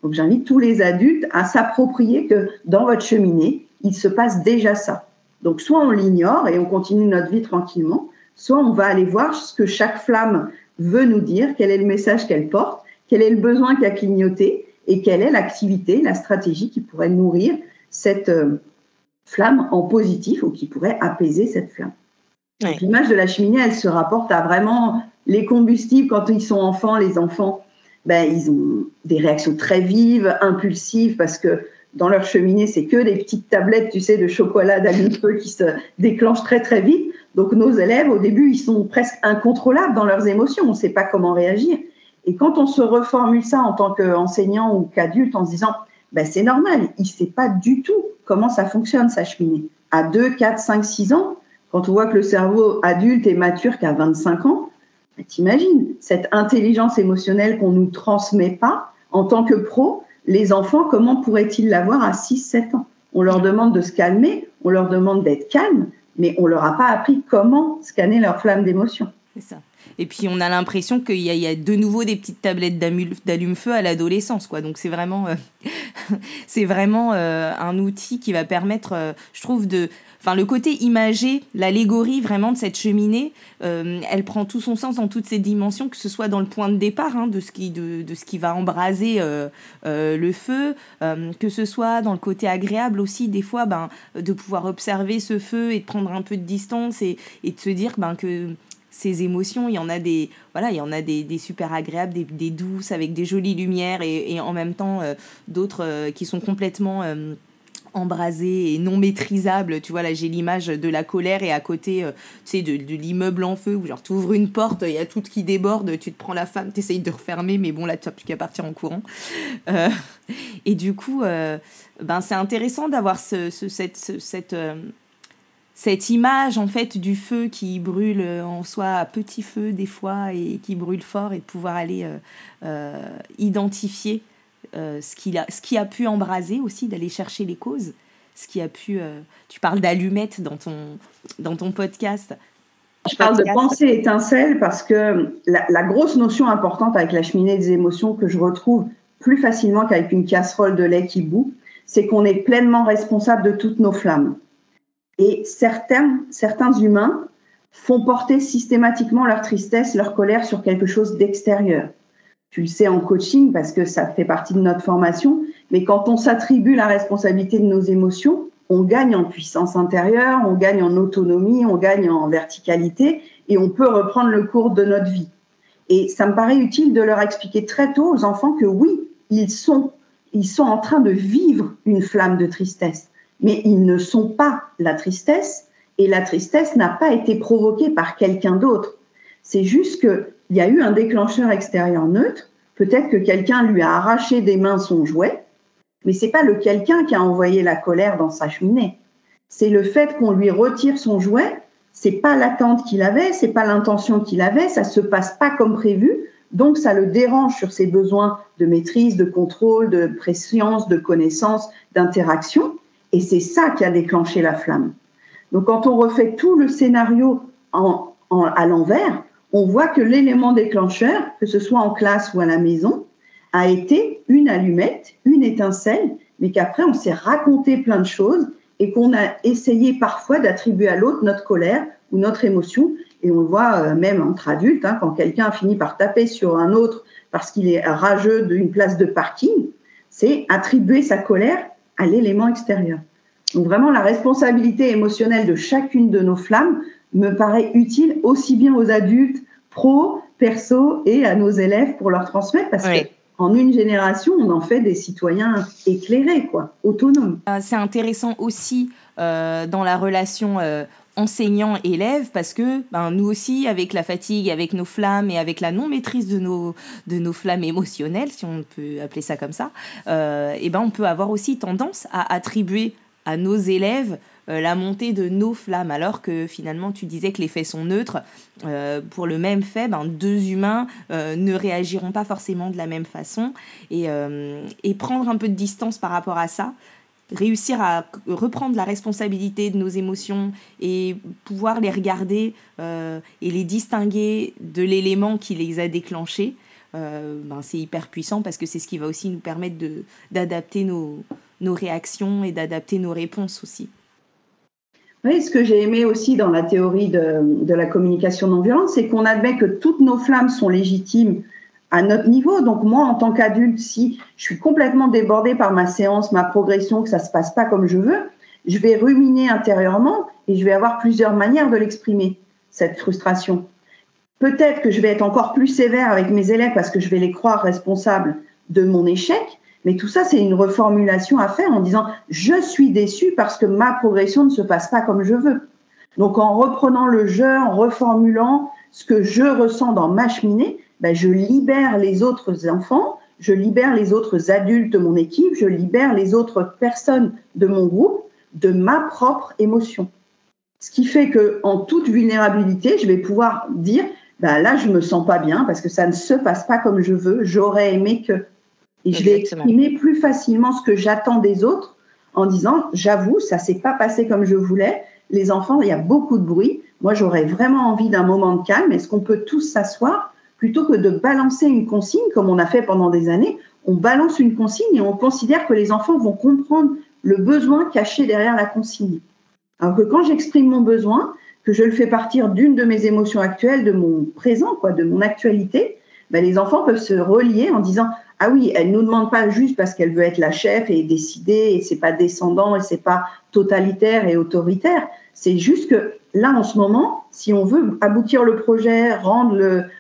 Donc j'invite tous les adultes à s'approprier que dans votre cheminée, il se passe déjà ça. Donc soit on l'ignore et on continue notre vie tranquillement, soit on va aller voir ce que chaque flamme veut nous dire, quel est le message qu'elle porte, quel est le besoin qu'a clignoté et quelle est l'activité, la stratégie qui pourrait nourrir cette euh, flamme en positif ou qui pourrait apaiser cette flamme. L'image de la cheminée, elle se rapporte à vraiment les combustibles quand ils sont enfants. Les enfants, ben, ils ont des réactions très vives, impulsives, parce que dans leur cheminée, c'est que des petites tablettes, tu sais, de chocolat d'allume-feu qui se déclenchent très très vite. Donc nos élèves, au début, ils sont presque incontrôlables dans leurs émotions. On ne sait pas comment réagir. Et quand on se reformule ça en tant qu'enseignant ou qu'adulte en se disant, ben, c'est normal, il ne sait pas du tout comment ça fonctionne, sa cheminée. À 2, 4, 5, 6 ans, quand on voit que le cerveau adulte est mature qu'à 25 ans, t'imagines, cette intelligence émotionnelle qu'on ne nous transmet pas en tant que pro, les enfants, comment pourraient-ils l'avoir à 6-7 ans? On leur demande de se calmer, on leur demande d'être calme, mais on leur a pas appris comment scanner leur flamme d'émotion. C'est ça. Et puis on a l'impression qu'il y, a de nouveau des petites tablettes d'allume-feu à l'adolescence, quoi. Donc c'est vraiment, euh, c'est vraiment euh, un outil qui va permettre, euh, je trouve, de Enfin, le côté imagé, l'allégorie vraiment de cette cheminée, elle prend tout son sens dans toutes ses dimensions, que ce soit dans le point de départ hein, de, ce qui, de, ce qui va embraser le feu, que ce soit dans le côté agréable aussi, des fois, ben, de pouvoir observer ce feu et de prendre un peu de distance et, de se dire ben, que ces émotions, il y en a des, voilà, il y en a des, super agréables, des, douces avec des jolies lumières et, en même temps d'autres qui sont complètement embrasé et non maîtrisable. Tu vois, là, j'ai l'image de la colère et à côté, euh, tu sais, de, l'immeuble en feu où, genre, tu ouvres une porte, il y a tout qui déborde, tu te prends la femme, tu essayes de refermer, mais bon, là, tu n'as plus qu'à partir en courant. Euh, et du coup, euh, ben, c'est intéressant d'avoir ce, cette, cette, cette image, en fait, du feu qui brûle en soi à petit feu, des fois, et qui brûle fort, et de pouvoir aller identifier euh, ce, qui a, ce qui a pu embraser aussi, d'aller chercher les causes, ce qui a pu... Euh, tu parles d'allumettes dans ton, dans ton podcast. Je parle de pensée étincelle parce que la, la, grosse notion importante avec la cheminée des émotions que je retrouve plus facilement qu'avec une casserole de lait qui bout, c'est qu'on est pleinement responsable de toutes nos flammes. Et certains, humains font porter systématiquement leur tristesse, leur colère sur quelque chose d'extérieur tu le sais en coaching parce que ça fait partie de notre formation, mais quand on s'attribue la responsabilité de nos émotions, on gagne en puissance intérieure, on gagne en autonomie, on gagne en verticalité et on peut reprendre le cours de notre vie. Et ça me paraît utile de leur expliquer très tôt aux enfants que oui, ils sont, ils sont en train de vivre une flamme de tristesse, mais ils ne sont pas la tristesse et la tristesse n'a pas été provoquée par quelqu'un d'autre. C'est juste que il y a eu un déclencheur extérieur neutre. Peut-être que quelqu'un lui a arraché des mains son jouet, mais c'est pas le quelqu'un qui a envoyé la colère dans sa cheminée. C'est le fait qu'on lui retire son jouet. C'est pas l'attente qu'il avait, c'est pas l'intention qu'il avait, ça se passe pas comme prévu. Donc ça le dérange sur ses besoins de maîtrise, de contrôle, de préscience, de connaissance, d'interaction. Et c'est ça qui a déclenché la flamme. Donc quand on refait tout le scénario à l'envers, on voit que l'élément déclencheur, que ce soit en classe ou à la maison, a été une allumette, une étincelle, mais qu'après on s'est raconté plein de choses et qu'on a essayé parfois d'attribuer à l'autre notre colère ou notre émotion. Et on le voit euh, même entre adultes, hein, quand quelqu'un a fini par taper sur un autre parce qu'il est rageux d'une place de parking, c'est attribuer sa colère à l'élément extérieur. Donc vraiment la responsabilité émotionnelle de chacune de nos flammes me paraît utile aussi bien aux adultes, pro, perso et à nos élèves pour leur transmettre parce que en une génération, on en fait des citoyens éclairés, quoi, autonomes. Euh, c'est intéressant aussi euh, dans la relation euh, enseignant-élève parce que ben, nous aussi, avec la fatigue, avec nos flammes et avec la non-maîtrise de nos, de nos flammes émotionnelles, si on peut appeler ça comme ça, et ben, on peut avoir aussi tendance à attribuer à nos élèves euh, la montée de nos flammes, alors que finalement tu disais que les faits sont neutres. Euh, pour le même fait, ben, deux humains euh, ne réagiront pas forcément de la même façon. Et, et prendre un peu de distance par rapport à ça, réussir à reprendre la responsabilité de nos émotions et pouvoir les regarder et les distinguer de l'élément qui les a déclenchés, ben c'est hyper puissant parce que c'est ce qui va aussi nous permettre d'adapter nos, nos réactions et d'adapter nos réponses aussi. Oui, ce que j'ai aimé aussi dans la théorie de, de la communication non violente, c'est qu'on admet que toutes nos flammes sont légitimes à notre niveau. Donc moi, en tant qu'adulte, si je suis complètement débordée par ma séance, ma progression, que ça se passe pas comme je veux, je vais ruminer intérieurement et je vais avoir plusieurs manières de l'exprimer, cette frustration. Peut-être que je vais être encore plus sévère avec mes élèves parce que je vais les croire responsables de mon échec, mais tout ça, c'est une reformulation à faire en disant je suis déçu parce que ma progression ne se passe pas comme je veux. Donc en reprenant le jeu, en reformulant ce que je ressens dans ma cheminée, ben, je libère les autres enfants, je libère les autres adultes de mon équipe, je libère les autres personnes de mon groupe de ma propre émotion. Ce qui fait que en toute vulnérabilité, je vais pouvoir dire ben là, je me sens pas bien parce que ça ne se passe pas comme je veux. J'aurais aimé que et je vais exprimer plus facilement ce que j'attends des autres en disant, j'avoue, ça s'est pas passé comme je voulais. Les enfants, il y a beaucoup de bruit. Moi, j'aurais vraiment envie d'un moment de calme. Est-ce qu'on peut tous s'asseoir plutôt que de balancer une consigne comme on a fait pendant des années On balance une consigne et on considère que les enfants vont comprendre le besoin caché derrière la consigne. Alors que quand j'exprime mon besoin, que je le fais partir d'une de mes émotions actuelles, de mon présent, quoi, de mon actualité, ben les enfants peuvent se relier en disant ah oui, elle nous demande pas juste parce qu'elle veut être la chef et décider, et c'est pas descendant et c'est pas totalitaire et autoritaire. C'est juste que là, en ce moment, si on veut aboutir le projet, rendre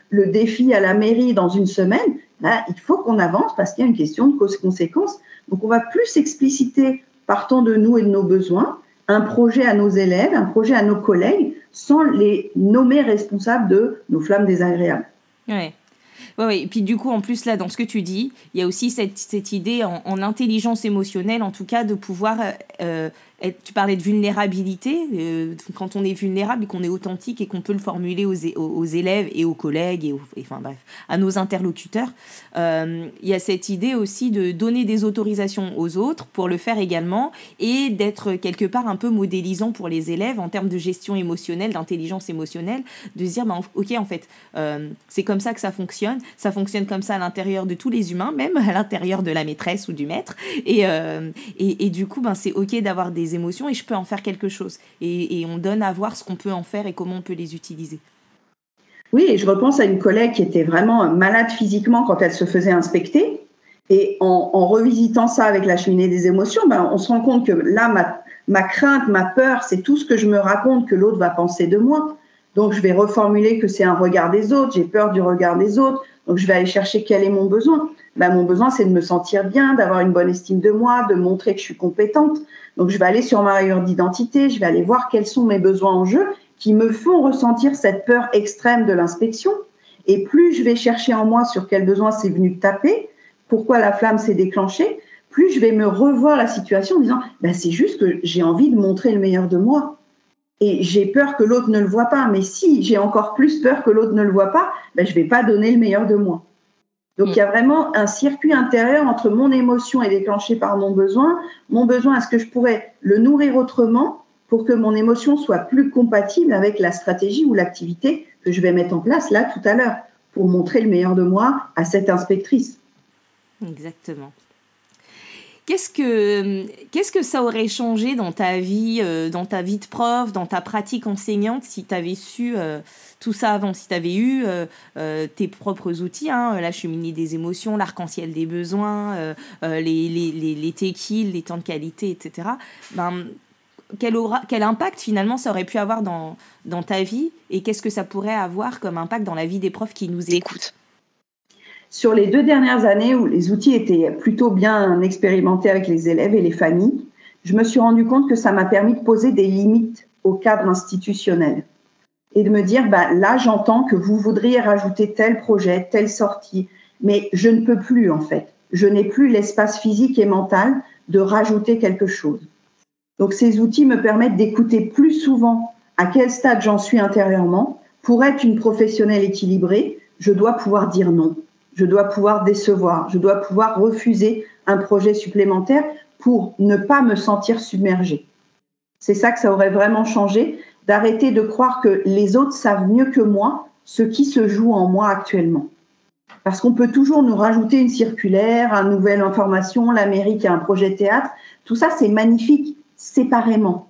le, défi à la mairie dans une semaine, là, il faut qu'on avance parce qu'il y a une question de cause-conséquence. Donc, on va plus expliciter, partant de nous et de nos besoins, un projet à nos élèves, un projet à nos collègues, sans les nommer responsables de nos flammes désagréables. Ouais. Ouais, Et puis du coup, en plus, là, dans ce que tu dis, il y a aussi cette, cette idée en, intelligence émotionnelle, en tout cas, de pouvoir euh, euh, tu parlais de vulnérabilité. Euh, quand on est vulnérable et qu'on est authentique et qu'on peut le formuler aux, aux, élèves et aux collègues et, enfin bref, à nos interlocuteurs, euh, il y a cette idée aussi de donner des autorisations aux autres pour le faire également et d'être quelque part un peu modélisant pour les élèves en termes de gestion émotionnelle, d'intelligence émotionnelle, de se dire, bah, ok, en fait, euh, c'est comme ça que ça fonctionne. Ça fonctionne comme ça à l'intérieur de tous les humains, même à l'intérieur de la maîtresse ou du maître. Et, et, du coup, ben, c'est ok d'avoir des émotions et je peux en faire quelque chose. Et, on donne à voir ce qu'on peut en faire et comment on peut les utiliser. Oui, et je repense à une collègue qui était vraiment malade physiquement quand elle se faisait inspecter. Et en, revisitant ça avec la cheminée des émotions, ben, on se rend compte que là, ma, ma crainte, ma peur, c'est tout ce que je me raconte que l'autre va penser de moi. Donc, je vais reformuler que c'est un regard des autres, j'ai peur du regard des autres. Donc, je vais aller chercher quel est mon besoin. Ben, mon besoin, c'est de me sentir bien, d'avoir une bonne estime de moi, de montrer que je suis compétente. Donc, je vais aller sur ma rayure d'identité, je vais aller voir quels sont mes besoins en jeu qui me font ressentir cette peur extrême de l'inspection. Et plus je vais chercher en moi sur quel besoin c'est venu taper, pourquoi la flamme s'est déclenchée, plus je vais me revoir la situation en disant, ben, c'est juste que j'ai envie de montrer le meilleur de moi. Et j'ai peur que l'autre ne le voit pas. Mais si j'ai encore plus peur que l'autre ne le voit pas, ben, je ne vais pas donner le meilleur de moi. Donc il y a vraiment un circuit intérieur entre mon émotion est déclenchée par mon besoin, mon besoin, est-ce que je pourrais le nourrir autrement pour que mon émotion soit plus compatible avec la stratégie ou l'activité que je vais mettre en place là tout à l'heure pour montrer le meilleur de moi à cette inspectrice. Exactement. Qu'est-ce que, qu'est-ce que ça aurait changé dans ta vie, euh, dans ta vie de prof, dans ta pratique enseignante, si tu avais su euh, tout ça avant, si tu avais eu euh, tes propres outils, hein, la cheminée des émotions, l'arc-en-ciel des besoins, les, les, les, les les temps de qualité, etc. Ben, quel, aura, quel impact finalement ça aurait pu avoir dans, dans ta vie et qu'est-ce que ça pourrait avoir comme impact dans la vie des profs qui nous écoutent? Sur les deux dernières années où les outils étaient plutôt bien expérimentés avec les élèves et les familles, je me suis rendu compte que ça m'a permis de poser des limites au cadre institutionnel et de me dire, bah, là, j'entends que vous voudriez rajouter tel projet, telle sortie, mais je ne peux plus en fait. Je n'ai plus l'espace physique et mental de rajouter quelque chose. Donc ces outils me permettent d'écouter plus souvent à quel stade j'en suis intérieurement. Pour être une professionnelle équilibrée, je dois pouvoir dire non, je dois pouvoir décevoir, je dois pouvoir refuser un projet supplémentaire pour ne pas me sentir submergée. C'est ça que ça aurait vraiment changé, d'arrêter de croire que les autres savent mieux que moi ce qui se joue en moi actuellement. Parce qu'on peut toujours nous rajouter une circulaire, une nouvelle information, l'Amérique a un projet théâtre. Tout ça, c'est magnifique, séparément.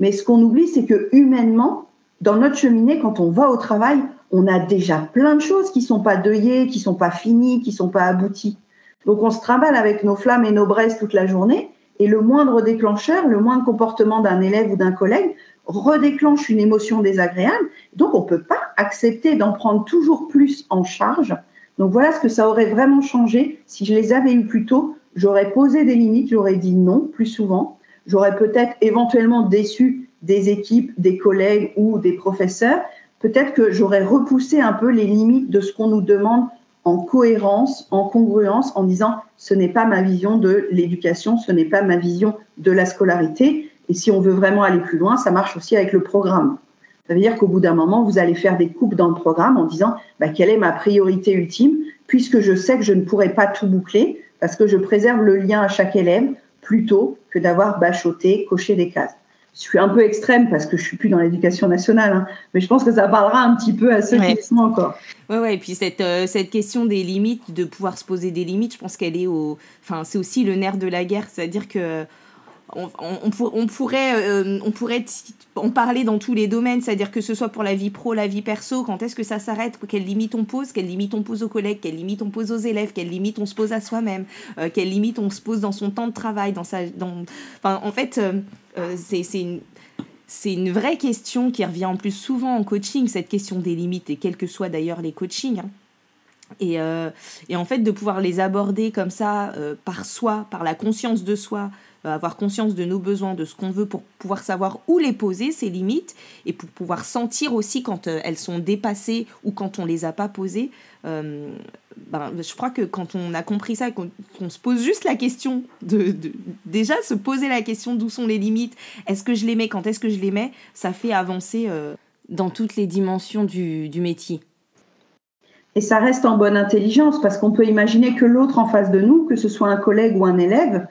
Mais ce qu'on oublie, c'est que humainement, dans notre cheminée, quand on va au travail, on a déjà plein de choses qui sont pas deuillées, qui sont pas finies, qui sont pas abouties. Donc on se trimballe avec nos flammes et nos braises toute la journée, et le moindre déclencheur, le moindre comportement d'un élève ou d'un collègue redéclenche une émotion désagréable. Donc on peut pas accepter d'en prendre toujours plus en charge donc voilà ce que ça aurait vraiment changé. Si je les avais eu plus tôt, j'aurais posé des limites, j'aurais dit non plus souvent. J'aurais peut-être éventuellement déçu des équipes, des collègues ou des professeurs. Peut-être que j'aurais repoussé un peu les limites de ce qu'on nous demande en cohérence, en congruence, en disant ce n'est pas ma vision de l'éducation, ce n'est pas ma vision de la scolarité. Et si on veut vraiment aller plus loin, ça marche aussi avec le programme. Ça veut dire qu'au bout d'un moment, vous allez faire des coupes dans le programme en disant bah, quelle est ma priorité ultime, puisque je sais que je ne pourrai pas tout boucler, parce que je préserve le lien à chaque élève plutôt que d'avoir bachoté, coché des cases. Je suis un peu extrême parce que je suis plus dans l'éducation nationale, hein, mais je pense que ça parlera un petit peu à ceux qui sont encore. Ouais, ouais, et puis cette, euh, cette question des limites, de pouvoir se poser des limites, je pense qu'elle est au. Enfin, c'est aussi le nerf de la guerre, c'est-à-dire que on, on, pourrait, euh, on en parler dans tous les domaines, c'est-à-dire que ce soit pour la vie pro, la vie perso, quand est-ce que ça s'arrête, quelles limites on pose, quelles limites on pose aux collègues, quelles limites on pose aux élèves, quelles limites on se pose à soi-même, euh, quelles limites on se pose dans son temps de travail, dans sa, dans, enfin, en fait, euh, c'est une, c'est une vraie question qui revient en plus souvent en coaching, cette question des limites, et quels que soient d'ailleurs les coachings. Hein. Et, et, en fait, de pouvoir les aborder comme ça, par soi, par la conscience de soi, avoir conscience de nos besoins, de ce qu'on veut pour pouvoir savoir où les poser, ces limites, et pour pouvoir sentir aussi quand euh, elles sont dépassées ou quand on les a pas posées. Euh, ben, je crois que quand on a compris ça, qu'on se pose juste la question de, déjà se poser la question d'où sont les limites, est-ce que je les mets, quand est-ce que je les mets, ça fait avancer dans toutes les dimensions du, du métier. Et ça reste en bonne intelligence parce qu'on peut imaginer que l'autre en face de nous, que ce soit un collègue ou un élève,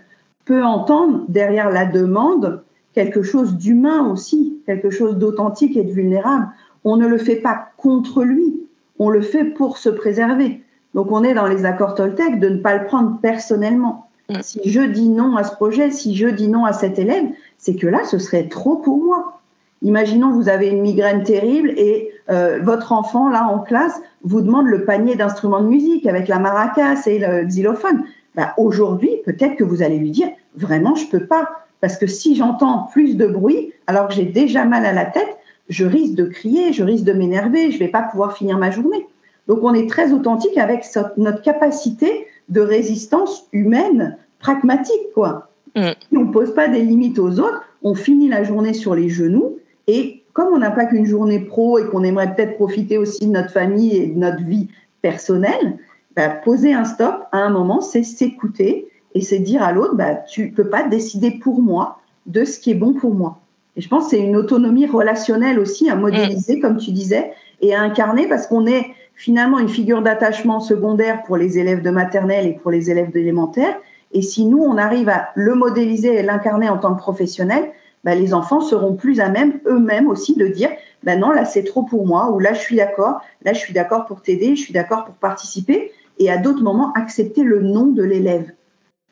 peut entendre derrière la demande quelque chose d'humain aussi, quelque chose d'authentique et de vulnérable. On ne le fait pas contre lui, on le fait pour se préserver. Donc on est dans les accords Toltec de ne pas le prendre personnellement. Mm. Si je dis non à ce projet, si je dis non à cet élève, c'est que là, ce serait trop pour moi. Imaginons vous avez une migraine terrible et euh, votre enfant, là, en classe, vous demande le panier d'instruments de musique avec la maracas et le xylophone. Bah, aujourd'hui, peut-être que vous allez lui dire, vraiment, je peux pas. Parce que si j'entends plus de bruit, alors que j'ai déjà mal à la tête, je risque de crier, je risque de m'énerver, je vais pas pouvoir finir ma journée. Donc, on est très authentique avec notre capacité de résistance humaine pragmatique, quoi. Mm. on ne pose pas des limites aux autres, on finit la journée sur les genoux et comme on n'a pas qu'une journée pro et qu'on aimerait peut-être profiter aussi de notre famille et de notre vie personnelle, bah, poser un stop à un moment, c'est s'écouter et c'est dire à l'autre, bah, tu peux pas décider pour moi de ce qui est bon pour moi. Et je pense que c'est une autonomie relationnelle aussi à modéliser, mm. comme tu disais, et à incarner parce qu'on est finalement une figure d'attachement secondaire pour les élèves de maternelle et pour les élèves d'élémentaire. Et si nous, on arrive à le modéliser et l'incarner en tant que professionnel, bah, les enfants seront plus à même eux-mêmes aussi de dire non, là c'est trop pour moi, ou là je suis d'accord, là je suis d'accord pour t'aider, je suis d'accord pour participer et à d'autres moments accepter le nom de l'élève.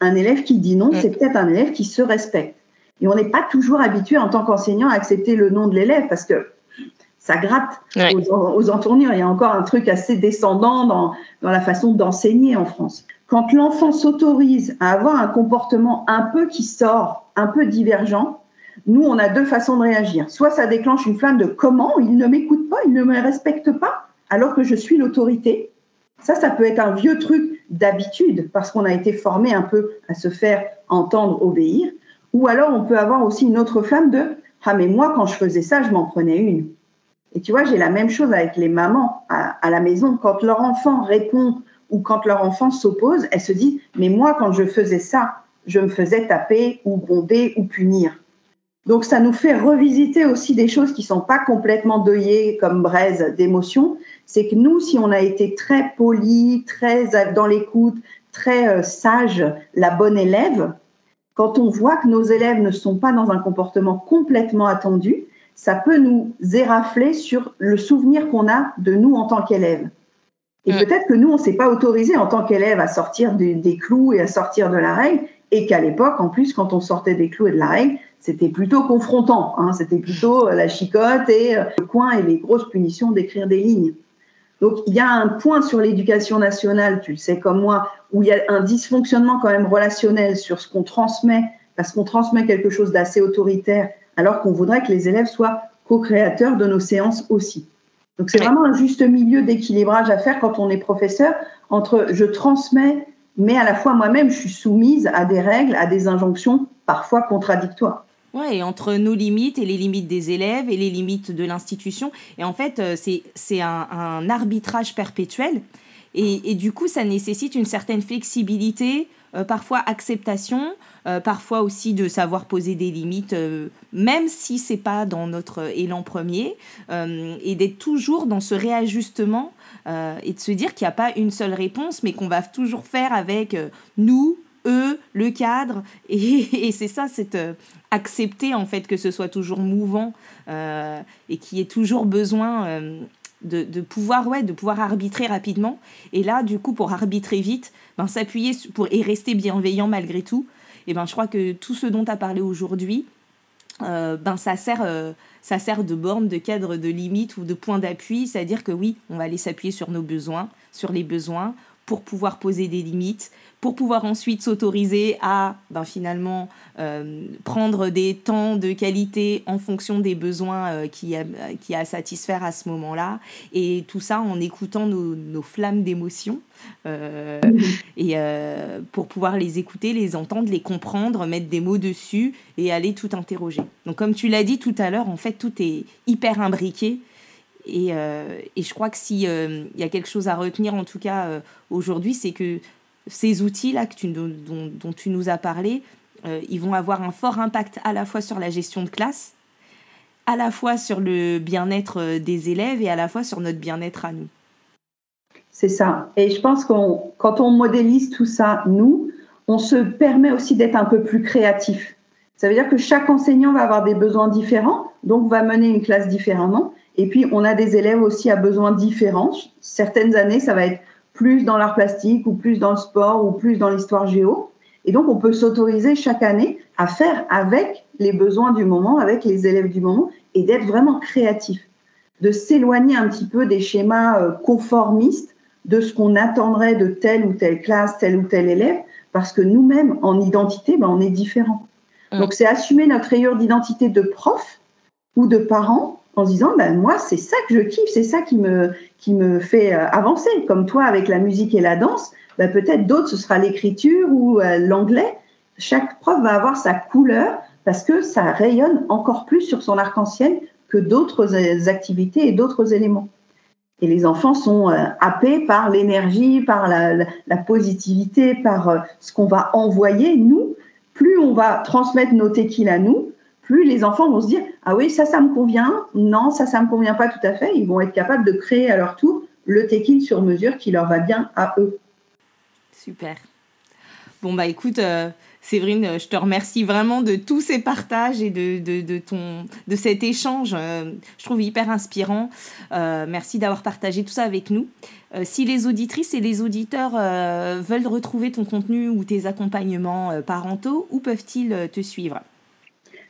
Un élève qui dit non, mm. c'est peut-être un élève qui se respecte. Et on n'est pas toujours habitué en tant qu'enseignant à accepter le nom de l'élève parce que ça gratte aux, entournures. Il y a encore un truc assez descendant dans, dans la façon d'enseigner en France. Quand l'enfant s'autorise à avoir un comportement un peu qui sort, un peu divergent, nous, on a deux façons de réagir. Soit ça déclenche une flamme de comment? Il ne m'écoute pas, il ne me respecte pas, alors que je suis l'autorité Ça, ça peut être un vieux truc d'habitude parce qu'on a été formé un peu à se faire entendre, obéir. Ou alors, on peut avoir aussi une autre flamme de Ah, mais moi, quand je faisais ça, je m'en prenais une. Et tu vois, j'ai la même chose avec les mamans à, la maison. Quand leur enfant répond ou quand leur enfant s'oppose, elles se disent Mais moi, quand je faisais ça, je me faisais taper ou gronder ou punir. Donc, ça nous fait revisiter aussi des choses qui sont pas complètement deuillées comme braise d'émotions. C'est que nous, si on a été très poli, très dans l'écoute, très euh, sage, la bonne élève, quand on voit que nos élèves ne sont pas dans un comportement complètement attendu, ça peut nous érafler sur le souvenir qu'on a de nous en tant qu'élève. Et mm. peut-être que nous, on ne s'est pas autorisé en tant qu'élève à sortir des clous et à sortir de la règle, et qu'à l'époque, en plus, quand on sortait des clous et de la règle, c'était plutôt confrontant. Hein, c'était plutôt euh, la chicote et euh, le coin et les grosses punitions d'écrire des lignes. Donc il y a un point sur l'éducation nationale, tu le sais comme moi, où il y a un dysfonctionnement quand même relationnel sur ce qu'on transmet, parce qu'on transmet quelque chose d'assez autoritaire, alors qu'on voudrait que les élèves soient co-créateurs de nos séances aussi. Donc c'est vraiment un juste milieu d'équilibrage à faire quand on est professeur entre je transmets, mais à la fois moi-même je suis soumise à des règles, à des injonctions parfois contradictoires. Ouais, entre nos limites et les limites des élèves et les limites de l'institution. Et en fait, euh, c'est un, un, arbitrage perpétuel. Et, et, du coup, ça nécessite une certaine flexibilité, euh, parfois acceptation, euh, parfois aussi de savoir poser des limites, même si c'est pas dans notre élan premier, et d'être toujours dans ce réajustement et de se dire qu'il n'y a pas une seule réponse, mais qu'on va toujours faire avec nous, eux, le cadre. Et, c'est ça, cette accepter en fait que ce soit toujours mouvant euh, et qu'il y ait toujours besoin euh, de, de, pouvoir ouais de pouvoir arbitrer rapidement. Et là du coup pour arbitrer vite ben s'appuyer pour et rester bienveillant malgré tout et ben je crois que tout ce dont tu as parlé aujourd'hui euh, ben ça sert ça sert de borne de cadre de limite ou de point d'appui. C'est à dire que oui on va aller s'appuyer sur nos besoins sur les besoins pour pouvoir poser des limites, pour pouvoir ensuite s'autoriser à ben, finalement euh, prendre des temps de qualité en fonction des besoins euh, qui, a, qui a à satisfaire à ce moment-là. Et tout ça en écoutant nos, nos flammes d'émotion. Euh, et pour pouvoir les écouter, les entendre, les comprendre, mettre des mots dessus et aller tout interroger. Donc comme tu l'as dit tout à l'heure, en fait, tout est hyper imbriqué. Et, et je crois que s'il y a quelque chose à retenir, en tout cas aujourd'hui, c'est que ces outils-là tu, dont, dont, tu nous as parlé, euh, ils vont avoir un fort impact à la fois sur la gestion de classe, à la fois sur le bien-être euh, des élèves et à la fois sur notre bien-être à nous. C'est ça. Et je pense que quand on modélise tout ça, nous, on se permet aussi d'être un peu plus créatif. Ça veut dire que chaque enseignant va avoir des besoins différents, donc va mener une classe différemment. Et puis, on a des élèves aussi à besoins différents. Certaines années, ça va être plus dans l'art plastique ou plus dans le sport ou plus dans l'histoire géo. Et donc, on peut s'autoriser chaque année à faire avec les besoins du moment, avec les élèves du moment, et d'être vraiment créatif, de s'éloigner un petit peu des schémas euh, conformistes de ce qu'on attendrait de telle ou telle classe, tel ou tel élève, parce que nous-mêmes, en identité, ben, on est différents. Mmh. Donc, c'est assumer notre rayure d'identité de prof ou de parent en se disant ben moi c'est ça que je kiffe, c'est ça qui me qui me fait euh, avancer. Comme toi avec la musique et la danse, ben peut-être d'autres ce sera l'écriture ou euh, l'anglais. Chaque prof va avoir sa couleur parce que ça rayonne encore plus sur son arc-en-ciel que d'autres euh, activités et d'autres éléments. Et les enfants sont happés par l'énergie, par la, positivité, par ce qu'on va envoyer. Nous, plus on va transmettre nos tequila à nous, plus les enfants vont se dire ah oui ça ça me convient. Non ça ça me convient pas tout à fait ils vont être capables de créer à leur tour le take sur mesure qui leur va bien à eux. Super. Bon bah écoute euh, Séverine je te remercie vraiment de tous ces partages et de ton de cet échange euh, je trouve hyper inspirant. Euh, merci d'avoir partagé tout ça avec nous. Si les auditrices et les auditeurs veulent retrouver ton contenu ou tes accompagnements parentaux où peuvent-ils te suivre?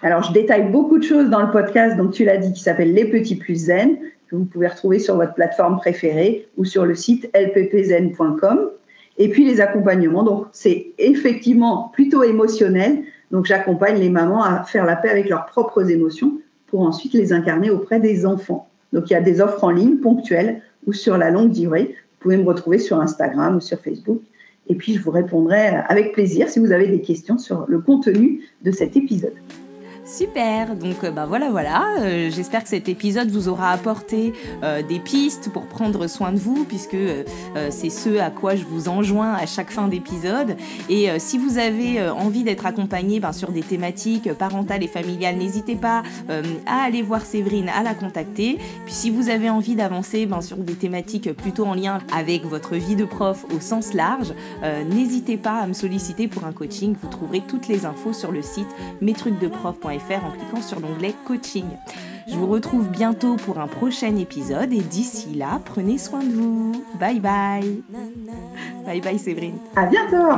Alors, je détaille beaucoup de choses dans le podcast, donc tu l'as dit, qui s'appelle Les Petits Plus Zen, que vous pouvez retrouver sur votre plateforme préférée ou sur le site lppzen.com. Et puis les accompagnements, donc c'est effectivement plutôt émotionnel. Donc j'accompagne les mamans à faire la paix avec leurs propres émotions pour ensuite les incarner auprès des enfants. Donc il y a des offres en ligne ponctuelles ou sur la longue durée pouvez me retrouver sur Instagram ou sur Facebook. Et puis, je vous répondrai avec plaisir si vous avez des questions sur le contenu de cet épisode. Super, donc bah voilà voilà, euh, j'espère que cet épisode vous aura apporté euh, des pistes pour prendre soin de vous puisque c'est ce à quoi je vous enjoins à chaque fin d'épisode. Et si vous avez envie d'être accompagné ben, sur des thématiques parentales et familiales, n'hésitez pas à aller voir Séverine, à la contacter. Puis si vous avez envie d'avancer ben, sur des thématiques plutôt en lien avec votre vie de prof au sens large, n'hésitez pas à me solliciter pour un coaching, vous trouverez toutes les infos sur le site mestrucsdeprof.fr faire en cliquant sur l'onglet coaching. Je vous retrouve bientôt pour un prochain épisode et d'ici là, prenez soin de vous. Bye bye. Bye bye Séverine. À bientôt.